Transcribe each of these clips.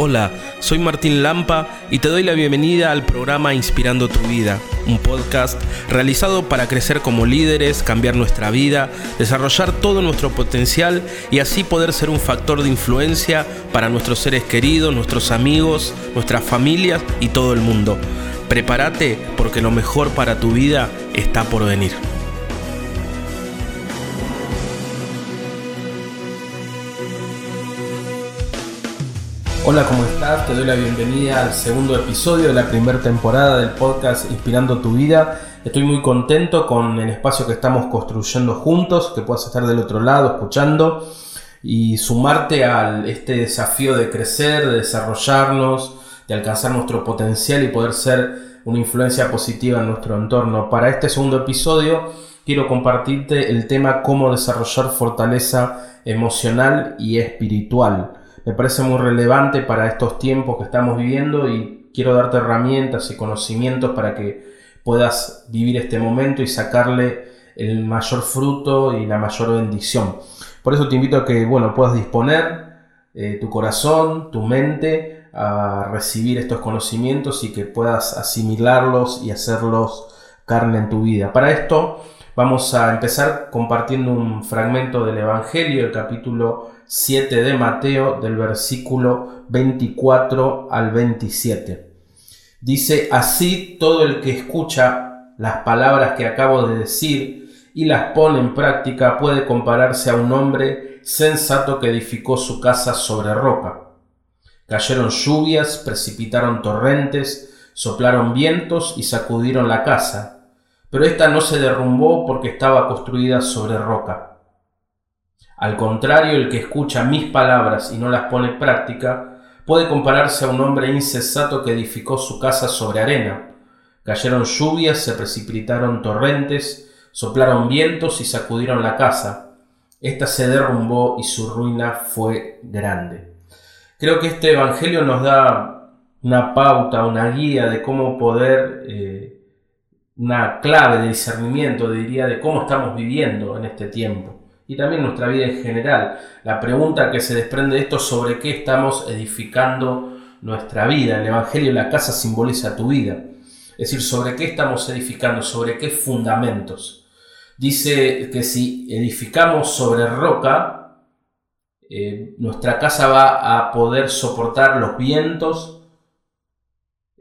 Hola, soy Martín Lampa y te doy la bienvenida al programa Inspirando tu vida, un podcast realizado para crecer como líderes, cambiar nuestra vida, desarrollar todo nuestro potencial y así poder ser un factor de influencia para nuestros seres queridos, nuestros amigos, nuestras familias y todo el mundo. Prepárate porque lo mejor para tu vida está por venir. Hola, ¿cómo estás? Te doy la bienvenida al segundo episodio de la primera temporada del podcast Inspirando tu vida. Estoy muy contento con el espacio que estamos construyendo juntos, que puedas estar del otro lado escuchando y sumarte a este desafío de crecer, de desarrollarnos, de alcanzar nuestro potencial y poder ser una influencia positiva en nuestro entorno. Para este segundo episodio quiero compartirte el tema cómo desarrollar fortaleza emocional y espiritual me parece muy relevante para estos tiempos que estamos viviendo y quiero darte herramientas y conocimientos para que puedas vivir este momento y sacarle el mayor fruto y la mayor bendición. Por eso te invito a que bueno, puedas disponer eh, tu corazón, tu mente a recibir estos conocimientos y que puedas asimilarlos y hacerlos carne en tu vida. Para esto vamos a empezar compartiendo un fragmento del Evangelio, el capítulo 7 de Mateo del versículo 24 al 27. Dice, así todo el que escucha las palabras que acabo de decir y las pone en práctica puede compararse a un hombre sensato que edificó su casa sobre roca. Cayeron lluvias, precipitaron torrentes, soplaron vientos y sacudieron la casa, pero ésta no se derrumbó porque estaba construida sobre roca. Al contrario, el que escucha mis palabras y no las pone en práctica, puede compararse a un hombre incesato que edificó su casa sobre arena. Cayeron lluvias, se precipitaron torrentes, soplaron vientos y sacudieron la casa. Esta se derrumbó y su ruina fue grande. Creo que este Evangelio nos da una pauta, una guía de cómo poder, eh, una clave de discernimiento, diría, de cómo estamos viviendo en este tiempo y también nuestra vida en general. La pregunta que se desprende de esto es sobre qué estamos edificando nuestra vida. El Evangelio, la casa simboliza tu vida. Es decir, sobre qué estamos edificando, sobre qué fundamentos. Dice que si edificamos sobre roca, eh, nuestra casa va a poder soportar los vientos,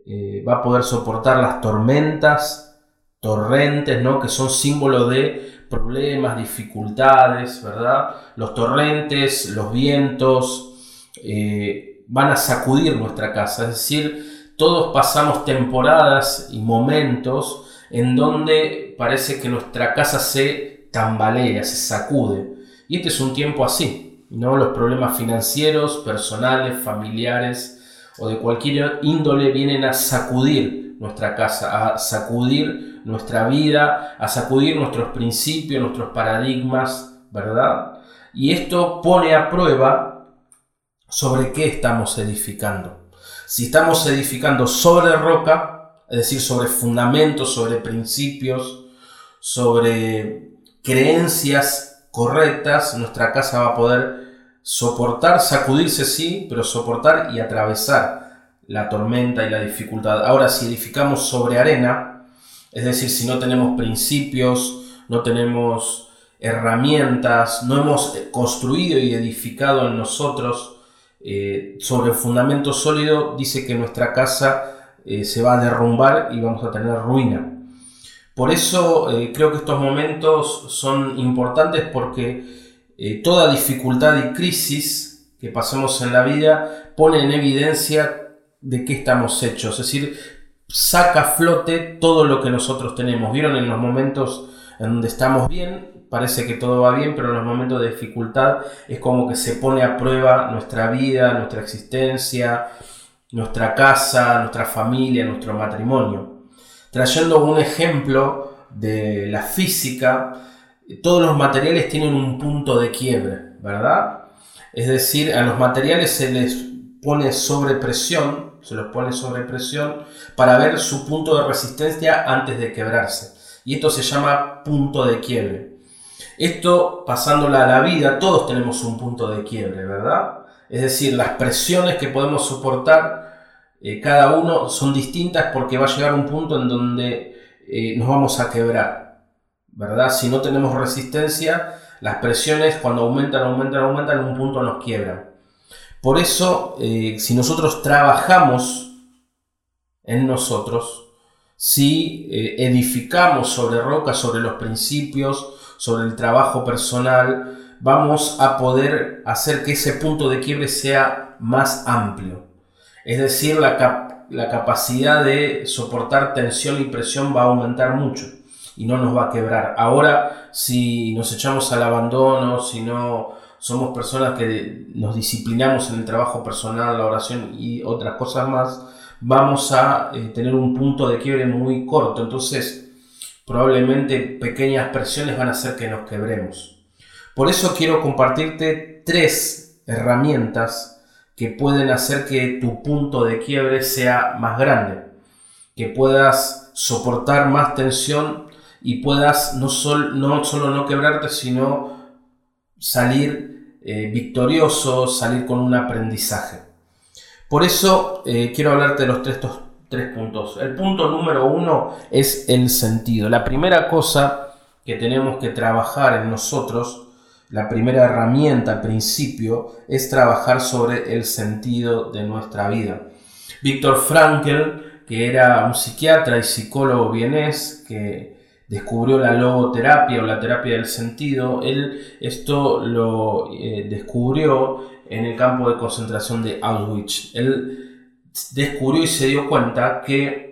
eh, va a poder soportar las tormentas, torrentes, ¿no? que son símbolos de problemas, dificultades, ¿verdad? Los torrentes, los vientos eh, van a sacudir nuestra casa, es decir, todos pasamos temporadas y momentos en donde parece que nuestra casa se tambalea, se sacude. Y este es un tiempo así, ¿no? Los problemas financieros, personales, familiares o de cualquier índole vienen a sacudir nuestra casa, a sacudir nuestra vida, a sacudir nuestros principios, nuestros paradigmas, ¿verdad? Y esto pone a prueba sobre qué estamos edificando. Si estamos edificando sobre roca, es decir, sobre fundamentos, sobre principios, sobre creencias correctas, nuestra casa va a poder soportar, sacudirse sí, pero soportar y atravesar la tormenta y la dificultad. Ahora, si edificamos sobre arena, es decir, si no tenemos principios, no tenemos herramientas, no hemos construido y edificado en nosotros eh, sobre fundamento sólido, dice que nuestra casa eh, se va a derrumbar y vamos a tener ruina. Por eso eh, creo que estos momentos son importantes porque toda dificultad y crisis que pasemos en la vida pone en evidencia de qué estamos hechos. Es decir, saca a flote todo lo que nosotros tenemos. ¿Vieron en los momentos en donde estamos bien? Parece que todo va bien, pero en los momentos de dificultad es como que se pone a prueba nuestra vida, nuestra existencia, nuestra casa, nuestra familia, nuestro matrimonio. Trayendo un ejemplo de la física, todos los materiales tienen un punto de quiebre, ¿verdad? Es decir, a los materiales se les pone sobre presión se los pone sobre presión para ver su punto de resistencia antes de quebrarse. Y esto se llama punto de quiebre. Esto, pasándola a la vida, todos tenemos un punto de quiebre, ¿verdad? Es decir, las presiones que podemos soportar eh, cada uno son distintas porque va a llegar un punto en donde eh, nos vamos a quebrar, ¿verdad? Si no tenemos resistencia, las presiones cuando aumentan, aumentan, aumentan, en un punto nos quiebran. Por eso, eh, si nosotros trabajamos en nosotros, si edificamos sobre roca, sobre los principios, sobre el trabajo personal, vamos a poder hacer que ese punto de quiebre sea más amplio. Es decir, la, la capacidad de soportar tensión y presión va a aumentar mucho y no nos va a quebrar. Ahora, si nos echamos al abandono, si no somos personas que nos disciplinamos en el trabajo personal, la oración y otras cosas más, vamos a eh, tener un punto de quiebre muy corto. Entonces, probablemente pequeñas presiones van a hacer que nos quebremos. Por eso quiero compartirte tres herramientas que pueden hacer que tu punto de quiebre sea más grande, que puedas soportar más tensión y puedas no, no solo no quebrarte, sino salir eh, victorioso, salir con un aprendizaje. Por eso eh, quiero hablarte de los tres, estos tres puntos. El punto número uno es el sentido. La primera cosa que tenemos que trabajar en nosotros la primera herramienta al principio es trabajar sobre el sentido de nuestra vida. Víctor Frankl, que era un psiquiatra y psicólogo vienés, que descubrió la logoterapia o la terapia del sentido, él esto lo eh, descubrió en el campo de concentración de Auschwitz. Él descubrió y se dio cuenta que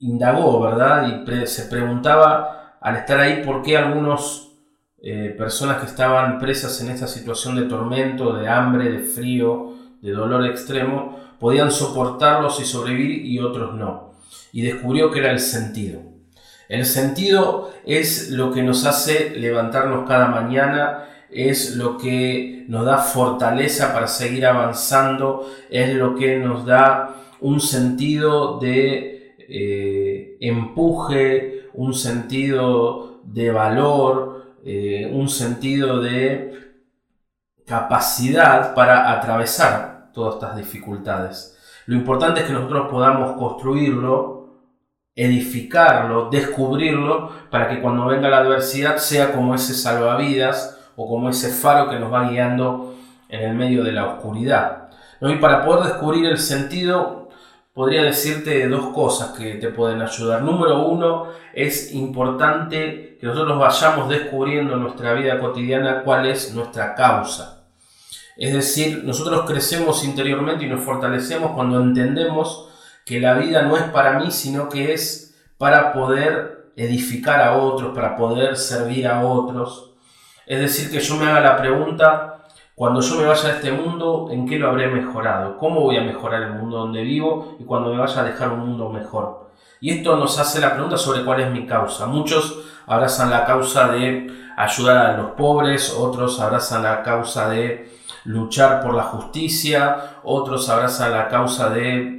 indagó, ¿verdad? Y se preguntaba al estar ahí por qué algunos eh, personas que estaban presas en esta situación de tormento, de hambre, de frío, de dolor extremo, podían soportarlos y sobrevivir y otros no. Y descubrió que era el sentido. El sentido es lo que nos hace levantarnos cada mañana, es lo que nos da fortaleza para seguir avanzando, es lo que nos da un sentido de eh, empuje, un sentido de valor, eh, un sentido de capacidad para atravesar todas estas dificultades. Lo importante es que nosotros podamos construirlo, edificarlo, descubrirlo, para que cuando venga la adversidad sea como ese salvavidas o como ese faro que nos va guiando en el medio de la oscuridad. Y para poder descubrir el sentido podría decirte dos cosas que te pueden ayudar. Número uno, es importante que nosotros vayamos descubriendo en nuestra vida cotidiana cuál es nuestra causa. Es decir, nosotros crecemos interiormente y nos fortalecemos cuando entendemos que la vida no es para mí, sino que es para poder edificar a otros, para poder servir a otros. Es decir, que yo me haga la pregunta, cuando yo me vaya de este mundo, ¿en qué lo habré mejorado? ¿Cómo voy a mejorar el mundo donde vivo y cuando me vaya a dejar un mundo mejor? Y esto nos hace la pregunta sobre cuál es mi causa. Muchos abrazan la causa de ayudar a los pobres, otros abrazan la causa de luchar por la justicia, otros abrazan la causa de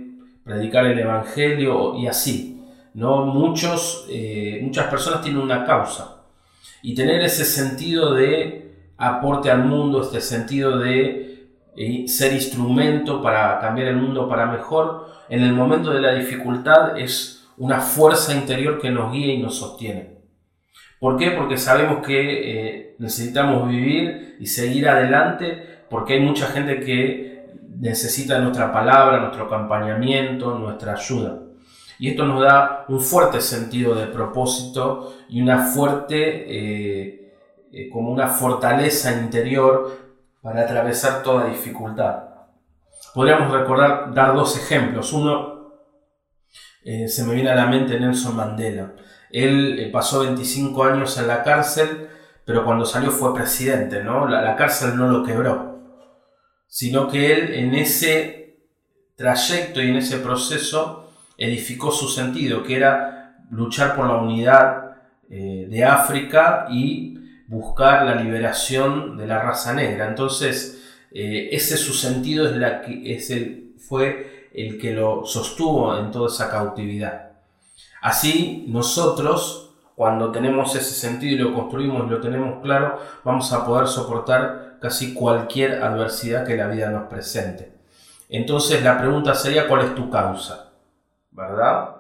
predicar el evangelio y así. ¿no? Muchos, eh, muchas personas tienen una causa y tener ese sentido de aporte al mundo, este sentido de eh, ser instrumento para cambiar el mundo para mejor, en el momento de la dificultad es una fuerza interior que nos guía y nos sostiene. ¿Por qué? Porque sabemos que eh, necesitamos vivir y seguir adelante, porque hay mucha gente que necesita nuestra palabra, nuestro acompañamiento, nuestra ayuda. Y esto nos da un fuerte sentido de propósito y una fuerte eh, eh, como una fortaleza interior para atravesar toda dificultad. Podríamos recordar, dar dos ejemplos. Uno, eh, se me viene a la mente Nelson Mandela. Él pasó 25 años en la cárcel, pero cuando salió fue presidente, ¿no? La, la cárcel no lo quebró, sino que él en ese trayecto y en ese proceso edificó su sentido, que era luchar por la unidad de África y buscar la liberación de la raza negra. Entonces, eh, ese su sentido es, la que, fue el que lo sostuvo en toda esa cautividad. Así, nosotros cuando tenemos ese sentido y lo construimos y lo tenemos claro, vamos a poder soportar casi cualquier adversidad que la vida nos presente. Entonces la pregunta sería, ¿cuál es tu causa? ¿Verdad?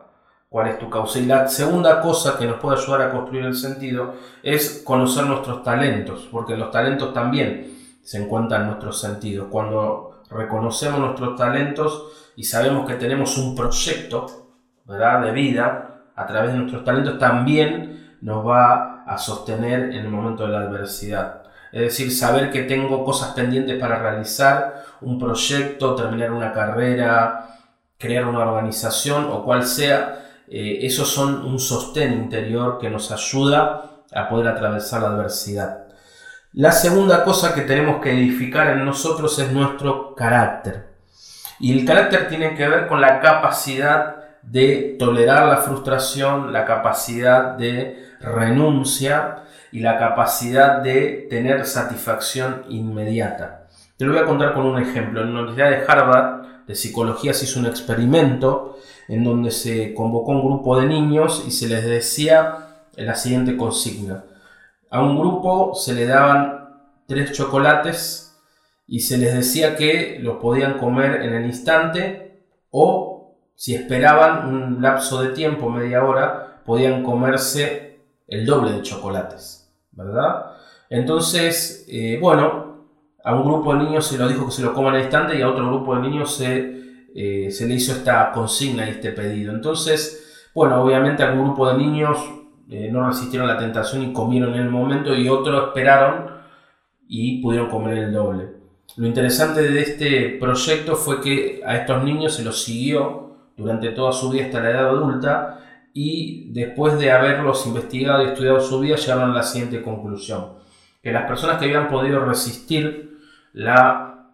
¿Cuál es tu causa? Y la segunda cosa que nos puede ayudar a construir el sentido es conocer nuestros talentos, porque los talentos también se encuentran nuestros sentidos. Cuando reconocemos nuestros talentos y sabemos que tenemos un proyecto ¿verdad? de vida, a través de nuestros talentos también nos va a sostener en el momento de la adversidad. Es decir, saber que tengo cosas pendientes para realizar, un proyecto, terminar una carrera, crear una organización o cual sea, eh, esos son un sostén interior que nos ayuda a poder atravesar la adversidad. La segunda cosa que tenemos que edificar en nosotros es nuestro carácter. Y el carácter tiene que ver con la capacidad de tolerar la frustración, la capacidad de renuncia y la capacidad de tener satisfacción inmediata. Te lo voy a contar con un ejemplo. En la Universidad de Harvard de Psicología se hizo un experimento en donde se convocó un grupo de niños y se les decía la siguiente consigna. A un grupo se le daban tres chocolates y se les decía que los podían comer en el instante o si esperaban un lapso de tiempo, media hora, podían comerse el doble de chocolates, ¿verdad? Entonces, eh, bueno, a un grupo de niños se lo dijo que se lo coman al instante y a otro grupo de niños se, eh, se le hizo esta consigna y este pedido. Entonces, bueno, obviamente algún grupo de niños eh, no resistieron la tentación y comieron en el momento y otros esperaron y pudieron comer el doble. Lo interesante de este proyecto fue que a estos niños se los siguió durante toda su vida hasta la edad adulta y después de haberlos investigado y estudiado su vida llegaron a la siguiente conclusión, que las personas que habían podido resistir la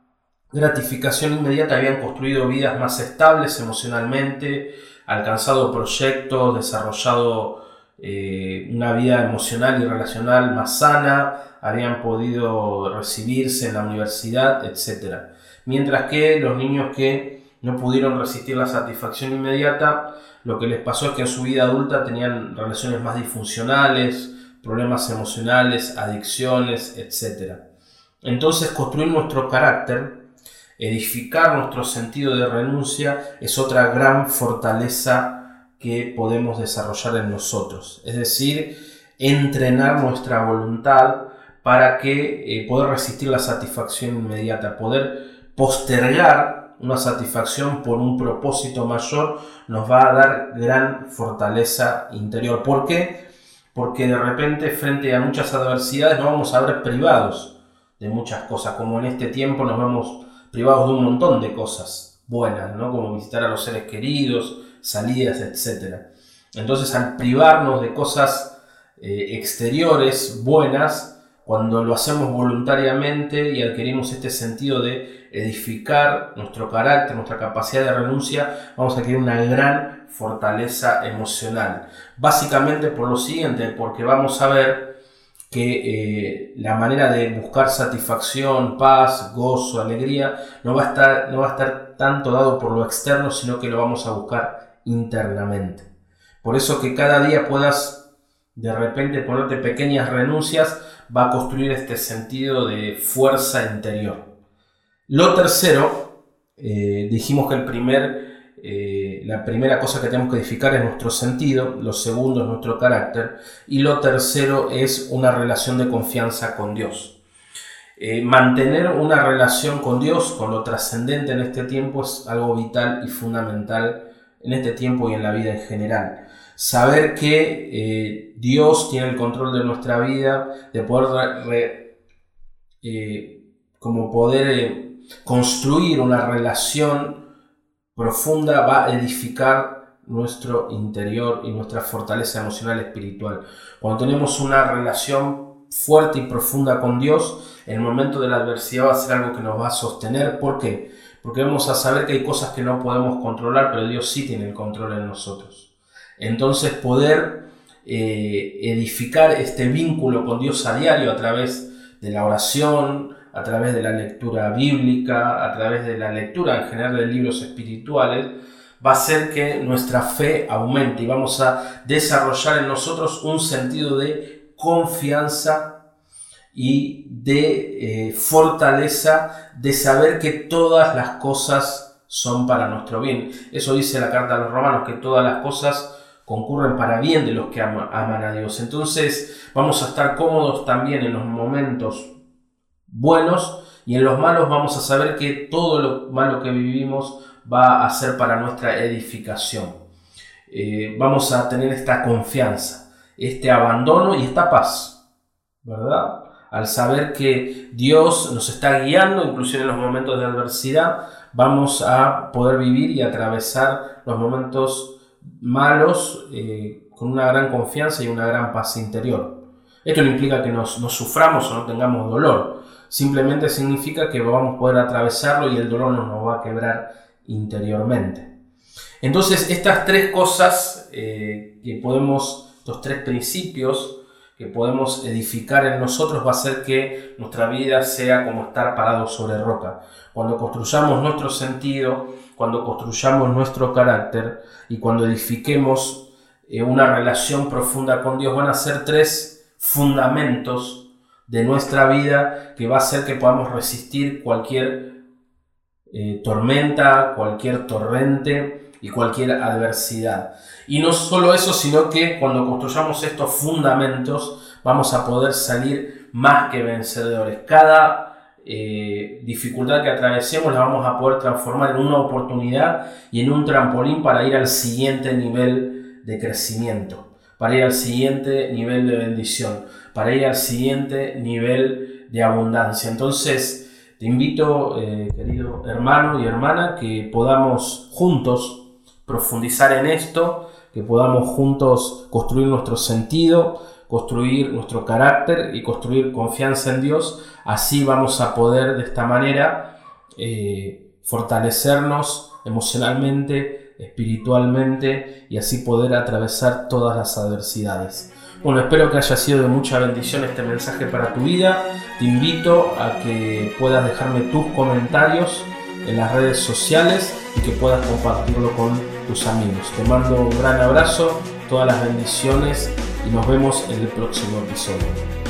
gratificación inmediata habían construido vidas más estables emocionalmente, alcanzado proyectos, desarrollado eh, una vida emocional y relacional más sana, habían podido recibirse en la universidad, etc. Mientras que los niños que no pudieron resistir la satisfacción inmediata, lo que les pasó es que en su vida adulta tenían relaciones más disfuncionales, problemas emocionales, adicciones, etc. Entonces construir nuestro carácter, edificar nuestro sentido de renuncia es otra gran fortaleza que podemos desarrollar en nosotros. Es decir, entrenar nuestra voluntad para que eh, poder resistir la satisfacción inmediata, poder postergar una satisfacción por un propósito mayor, nos va a dar gran fortaleza interior. ¿Por qué? Porque de repente frente a muchas adversidades nos vamos a ver privados de muchas cosas, como en este tiempo nos vemos privados de un montón de cosas buenas, ¿no? como visitar a los seres queridos, salidas, etc. Entonces al privarnos de cosas eh, exteriores buenas, cuando lo hacemos voluntariamente y adquirimos este sentido de edificar nuestro carácter, nuestra capacidad de renuncia, vamos a adquirir una gran fortaleza emocional. Básicamente por lo siguiente, porque vamos a ver que eh, la manera de buscar satisfacción, paz, gozo, alegría, no va, a estar, no va a estar tanto dado por lo externo, sino que lo vamos a buscar internamente. Por eso que cada día puedas de repente ponerte pequeñas renuncias, va a construir este sentido de fuerza interior. Lo tercero, eh, dijimos que el primer, eh, la primera cosa que tenemos que edificar es nuestro sentido, lo segundo es nuestro carácter y lo tercero es una relación de confianza con Dios. Eh, mantener una relación con Dios, con lo trascendente en este tiempo, es algo vital y fundamental en este tiempo y en la vida en general saber que eh, Dios tiene el control de nuestra vida, de poder, eh, como poder eh, construir una relación profunda, va a edificar nuestro interior y nuestra fortaleza emocional espiritual. Cuando tenemos una relación fuerte y profunda con Dios, el momento de la adversidad va a ser algo que nos va a sostener. ¿Por qué? Porque vamos a saber que hay cosas que no podemos controlar, pero Dios sí tiene el control en nosotros. Entonces poder eh, edificar este vínculo con Dios a diario a través de la oración, a través de la lectura bíblica, a través de la lectura en general de libros espirituales, va a hacer que nuestra fe aumente y vamos a desarrollar en nosotros un sentido de confianza y de eh, fortaleza de saber que todas las cosas son para nuestro bien. Eso dice la carta a los romanos, que todas las cosas concurren para bien de los que aman a Dios. Entonces vamos a estar cómodos también en los momentos buenos y en los malos vamos a saber que todo lo malo que vivimos va a ser para nuestra edificación. Eh, vamos a tener esta confianza, este abandono y esta paz, ¿verdad? Al saber que Dios nos está guiando, inclusive en los momentos de adversidad, vamos a poder vivir y atravesar los momentos malos eh, con una gran confianza y una gran paz interior. Esto no implica que nos, suframos o no tengamos dolor, simplemente significa que vamos a poder atravesarlo y el dolor no nos va a quebrar interiormente. Entonces, estas tres cosas eh, que podemos, estos tres principios que podemos edificar en nosotros va a hacer que nuestra vida sea como estar parado sobre roca. Cuando construyamos nuestro sentido, cuando construyamos nuestro carácter y cuando edifiquemos eh, una relación profunda con Dios, van a ser tres fundamentos de nuestra vida que va a hacer que podamos resistir cualquier eh, tormenta, cualquier torrente y cualquier adversidad. Y no solo eso, sino que cuando construyamos estos fundamentos vamos a poder salir más que vencedores. Cada eh, dificultad que atravesemos la vamos a poder transformar en una oportunidad y en un trampolín para ir al siguiente nivel de crecimiento, para ir al siguiente nivel de bendición, para ir al siguiente nivel de abundancia. Entonces, te invito, eh, querido hermano y hermana, que podamos juntos profundizar en esto, que podamos juntos construir nuestro sentido, construir nuestro carácter y construir confianza en Dios. Así vamos a poder de esta manera eh, fortalecernos emocionalmente, espiritualmente y así poder atravesar todas las adversidades. Bueno, espero que haya sido de mucha bendición este mensaje para tu vida. Te invito a que puedas dejarme tus comentarios en las redes sociales y que puedas compartirlo con tus amigos. Te mando un gran abrazo, todas las bendiciones y nos vemos en el próximo episodio.